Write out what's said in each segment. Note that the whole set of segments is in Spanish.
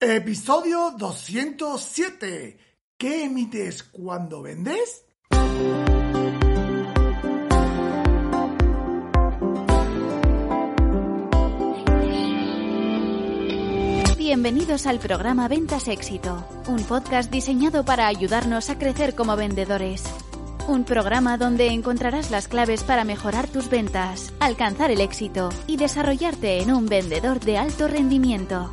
Episodio 207. ¿Qué emites cuando vendes? Bienvenidos al programa Ventas Éxito, un podcast diseñado para ayudarnos a crecer como vendedores. Un programa donde encontrarás las claves para mejorar tus ventas, alcanzar el éxito y desarrollarte en un vendedor de alto rendimiento.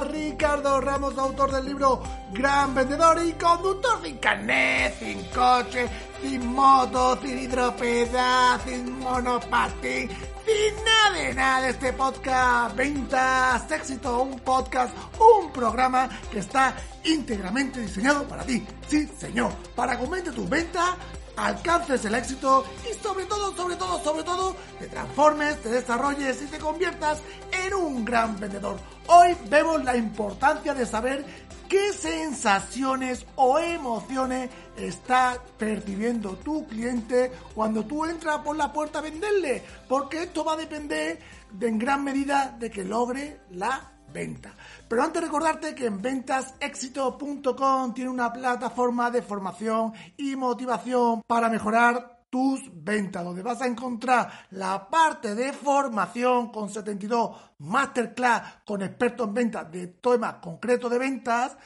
Ricardo Ramos, autor del libro Gran Vendedor y conductor sin carnet, sin coche, sin moto, sin hidropedal, sin monopatín, sin nada de nada. Este podcast Ventas Éxito, un podcast, un programa que está íntegramente diseñado para ti, sí señor, para que aumente tus ventas alcances el éxito y sobre todo, sobre todo, sobre todo, te transformes, te desarrolles y te conviertas en un gran vendedor. Hoy vemos la importancia de saber qué sensaciones o emociones está percibiendo tu cliente cuando tú entras por la puerta a venderle, porque esto va a depender de, en gran medida de que logre la venta. Pero antes recordarte que en ventasexito.com tiene una plataforma de formación y motivación para mejorar tus ventas, donde vas a encontrar la parte de formación con 72 masterclass con expertos en ventas de temas concretos de ventas,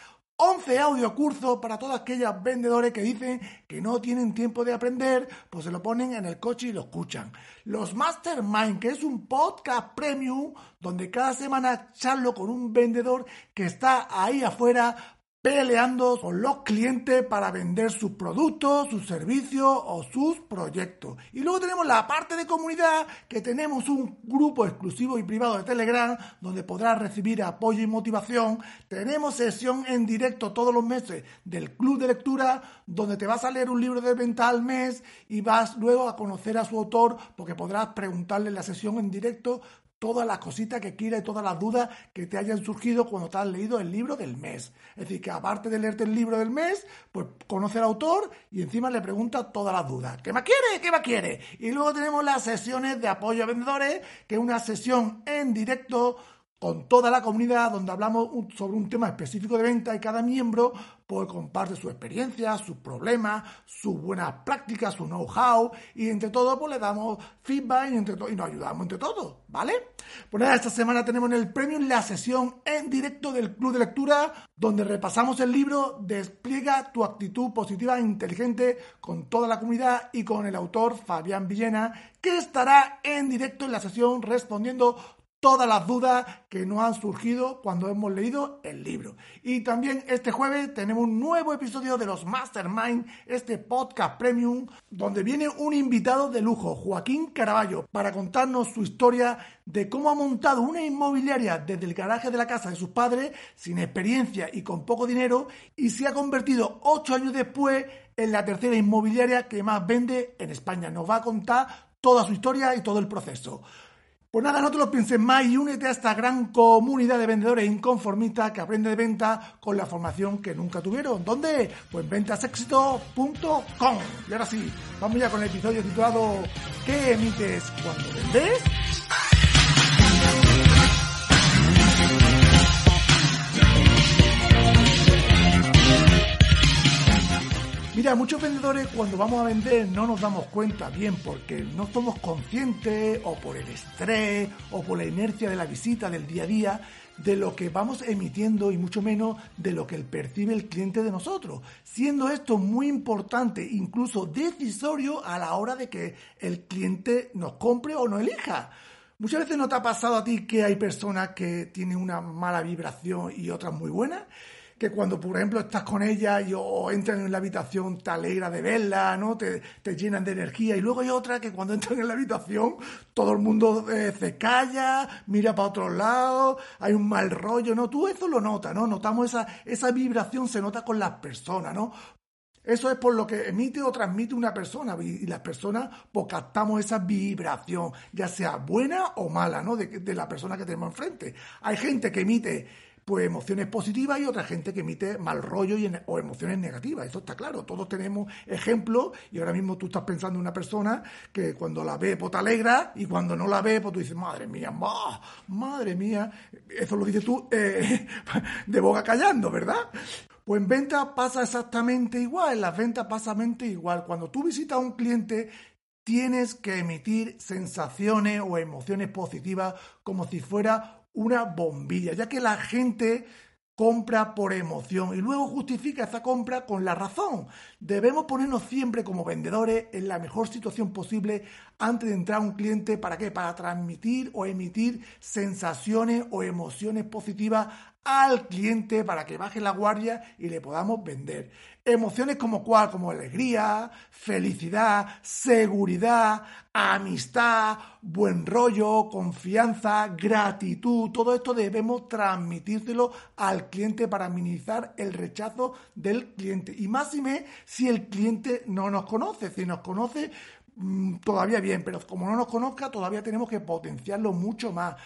11 audiocursos para todos aquellos vendedores que dicen que no tienen tiempo de aprender, pues se lo ponen en el coche y lo escuchan. Los Mastermind, que es un podcast premium donde cada semana charlo con un vendedor que está ahí afuera peleando con los clientes para vender sus productos, sus servicios o sus proyectos. Y luego tenemos la parte de comunidad, que tenemos un grupo exclusivo y privado de Telegram, donde podrás recibir apoyo y motivación. Tenemos sesión en directo todos los meses del club de lectura, donde te vas a leer un libro de venta al mes y vas luego a conocer a su autor, porque podrás preguntarle en la sesión en directo todas las cositas que quieras y todas las dudas que te hayan surgido cuando te has leído el libro del mes. Es decir, que aparte de leerte el libro del mes, pues conoce al autor y encima le pregunta todas las dudas. ¿Qué más quiere? ¿Qué más quiere? Y luego tenemos las sesiones de apoyo a vendedores, que es una sesión en directo con toda la comunidad donde hablamos sobre un tema específico de venta y cada miembro pues comparte su experiencia, sus problemas, sus buenas prácticas, su know-how y entre todos pues le damos feedback y, entre y nos ayudamos entre todos, ¿vale? Pues nada, esta semana tenemos en el premium la sesión en directo del Club de Lectura donde repasamos el libro Despliega tu actitud positiva e inteligente con toda la comunidad y con el autor Fabián Villena que estará en directo en la sesión respondiendo todas las dudas que nos han surgido cuando hemos leído el libro. Y también este jueves tenemos un nuevo episodio de los Mastermind, este podcast premium, donde viene un invitado de lujo, Joaquín Caraballo, para contarnos su historia de cómo ha montado una inmobiliaria desde el garaje de la casa de sus padres, sin experiencia y con poco dinero, y se ha convertido ocho años después en la tercera inmobiliaria que más vende en España. Nos va a contar toda su historia y todo el proceso. Pues nada, no te lo pienses más y únete a esta gran comunidad de vendedores inconformistas que aprende de venta con la formación que nunca tuvieron. ¿Dónde? Pues en ventasexito.com. Y ahora sí, vamos ya con el episodio titulado ¿Qué emites cuando vendes? Mira, muchos vendedores cuando vamos a vender no nos damos cuenta bien porque no somos conscientes o por el estrés o por la inercia de la visita del día a día de lo que vamos emitiendo y mucho menos de lo que percibe el cliente de nosotros, siendo esto muy importante, incluso decisorio a la hora de que el cliente nos compre o nos elija. Muchas veces no te ha pasado a ti que hay personas que tienen una mala vibración y otras muy buenas que cuando, por ejemplo, estás con ella y o entran en la habitación te alegra de verla, ¿no? Te, llenan de energía. Y luego hay otra que cuando entran en la habitación todo el mundo eh, se calla, mira para otro lado, hay un mal rollo, ¿no? Tú eso lo notas, ¿no? Notamos esa, esa vibración, se nota con las personas, ¿no? Eso es por lo que emite o transmite una persona y las personas pues captamos esa vibración, ya sea buena o mala, ¿no? De, de la persona que tenemos enfrente. Hay gente que emite pues emociones positivas y otra gente que emite mal rollo y, o emociones negativas. Eso está claro. Todos tenemos ejemplos y ahora mismo tú estás pensando en una persona que cuando la ve, pues te alegra y cuando no la ve, pues tú dices, madre mía, madre mía. Eso lo dices tú eh, de boca callando, ¿verdad? Pues en venta pasa exactamente igual, en las ventas pasa exactamente igual. Cuando tú visitas a un cliente, tienes que emitir sensaciones o emociones positivas como si fuera una bombilla, ya que la gente compra por emoción y luego justifica esa compra con la razón. Debemos ponernos siempre como vendedores en la mejor situación posible antes de entrar a un cliente. ¿Para qué? Para transmitir o emitir sensaciones o emociones positivas al cliente para que baje la guardia y le podamos vender. Emociones como cuál, como alegría, felicidad, seguridad, amistad, buen rollo, confianza, gratitud, todo esto debemos transmitírselo al cliente para minimizar el rechazo del cliente. Y más y me si el cliente no nos conoce, si nos conoce mm, todavía bien, pero como no nos conozca todavía tenemos que potenciarlo mucho más.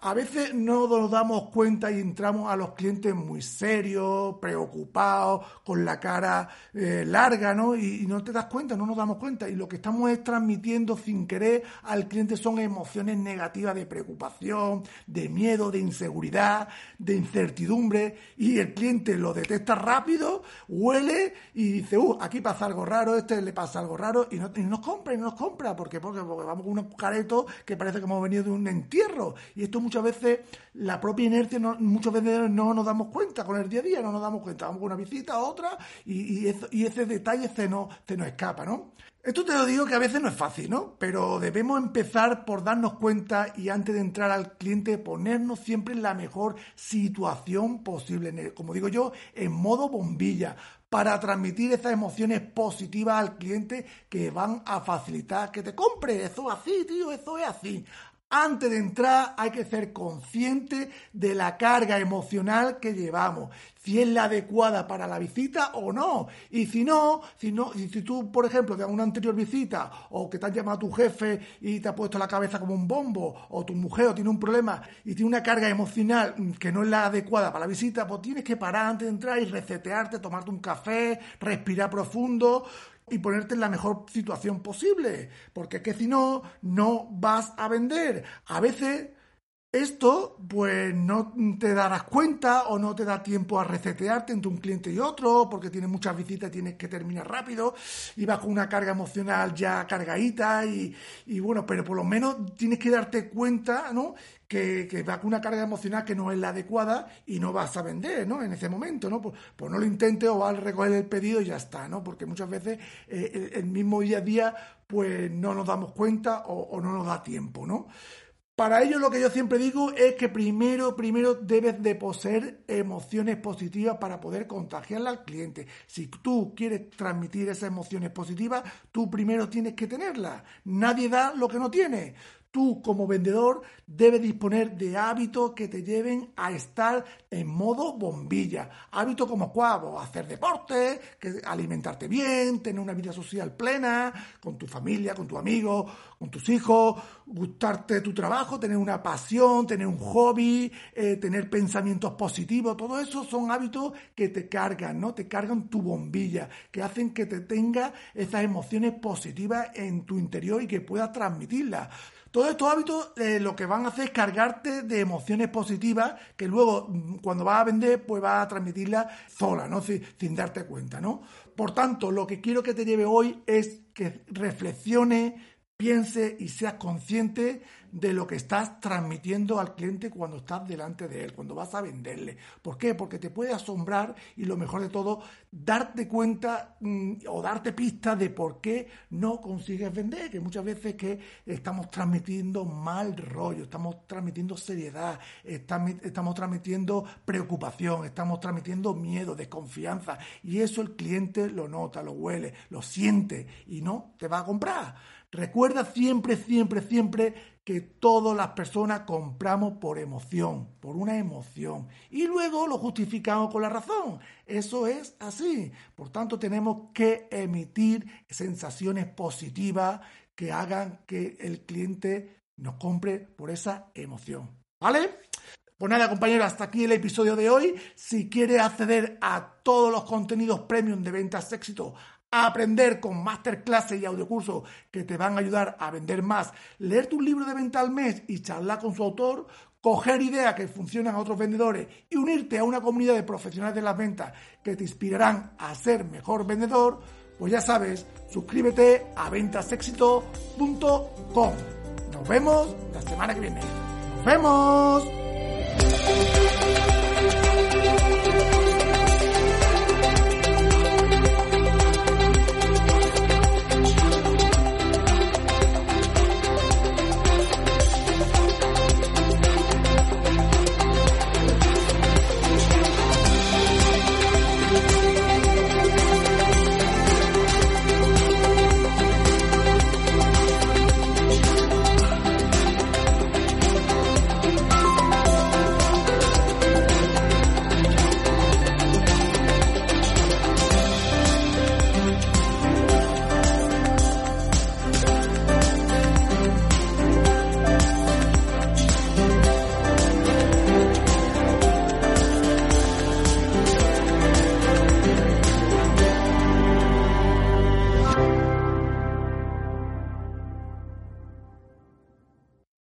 A veces no nos damos cuenta y entramos a los clientes muy serios, preocupados, con la cara eh, larga, ¿no? Y, no te das cuenta, no nos damos cuenta. Y lo que estamos es transmitiendo sin querer al cliente son emociones negativas de preocupación, de miedo, de inseguridad, de incertidumbre. Y el cliente lo detecta rápido, huele y dice, uh, aquí pasa algo raro, este le pasa algo raro, y, no, nos compra, y no nos compra. porque Porque, vamos con unos caretos que parece que hemos venido de un entierro. Y esto muchas veces la propia inercia, no, muchas veces no nos damos cuenta con el día a día, no nos damos cuenta. Vamos con una visita a otra y, y, ese detalle se nos, se nos escapa, ¿no? Esto te lo digo que a veces no es fácil, ¿no? Pero debemos empezar por darnos cuenta y antes de entrar al cliente ponernos siempre en la mejor situación posible, como digo yo, en modo bombilla, para transmitir esas emociones positivas al cliente que van a facilitar que te compre. Eso es así, tío, eso es así. Antes de entrar hay que ser consciente de la carga emocional que llevamos, si es la adecuada para la visita o no. Y si no, si no, si tú, por ejemplo, de una anterior visita o que te ha llamado a tu jefe y te ha puesto la cabeza como un bombo, o tu mujer tiene un problema y tiene una carga emocional que no es la adecuada para la visita, pues tienes que parar antes de entrar y resetearte, tomarte un café, respirar profundo y ponerte en la mejor situación posible, porque que si no, no vas a vender. A veces esto, pues no te darás cuenta o no te da tiempo a resetearte entre un cliente y otro, porque tienes muchas visitas y tienes que terminar rápido y vas con una carga emocional ya cargadita y, y bueno, pero por lo menos tienes que darte cuenta, ¿no? Que, que vas con una carga emocional que no es la adecuada y no vas a vender, ¿no? En ese momento, ¿no? Pues, pues no lo intentes o vas a recoger el pedido y ya está, ¿no? Porque muchas veces eh, el, mismo día a día, pues no nos damos cuenta o, o no nos da tiempo, ¿no? Para ello lo que yo siempre digo es que primero, primero debes de poseer emociones positivas para poder contagiarla al cliente. Si tú quieres transmitir esas emociones positivas, tú primero tienes que tenerlas. Nadie da lo que no tiene. Tú como vendedor debes disponer de hábitos que te lleven a estar en modo bombilla. Hábitos como cuál, hacer deporte, que alimentarte bien, tener una vida social plena, con tu familia, con tus amigos, con tus hijos, gustarte tu trabajo, tener una pasión, tener un hobby, eh, tener pensamientos positivos. Todo eso son hábitos que te cargan, ¿no? Te cargan tu bombilla, que hacen que te tenga esas emociones positivas en tu interior y que puedas transmitirlas. Todos estos hábitos eh, lo que van a hacer es cargarte de emociones positivas que luego mm, cuando vas a vender pues vas a transmitirlas sola, ¿no? Sin, darte cuenta, ¿no? Por tanto, lo que quiero que te lleve hoy es que reflexione, piense y seas consciente de lo que estás transmitiendo al cliente cuando estás delante de él, cuando vas a venderle. ¿Por qué? Porque te puede asombrar y lo mejor de todo, darte cuenta mm, o darte pistas de por qué no consigues vender, que muchas veces que estamos transmitiendo mal rollo, estamos transmitiendo seriedad, estamos transmitiendo preocupación, estamos transmitiendo miedo, desconfianza y eso el cliente lo nota, lo huele, lo siente y no te va a comprar. Recuerda siempre, siempre, siempre que todas las personas compramos por emoción, por una emoción, y luego lo justificamos con la razón. Eso es así. Por tanto, tenemos que emitir sensaciones positivas que hagan que el cliente nos compre por esa emoción. ¿Vale? Pues nada, compañeros, hasta aquí el episodio de hoy. Si quieres acceder a todos los contenidos premium de ventas éxito, a aprender con masterclasses y audiocursos que te van a ayudar a vender más, leerte un libro de venta al mes y charlar con su autor, coger ideas que funcionan a otros vendedores y unirte a una comunidad de profesionales de las ventas que te inspirarán a ser mejor vendedor, pues ya sabes, suscríbete a ventasexito.com. Nos vemos la semana que viene. Nos vemos.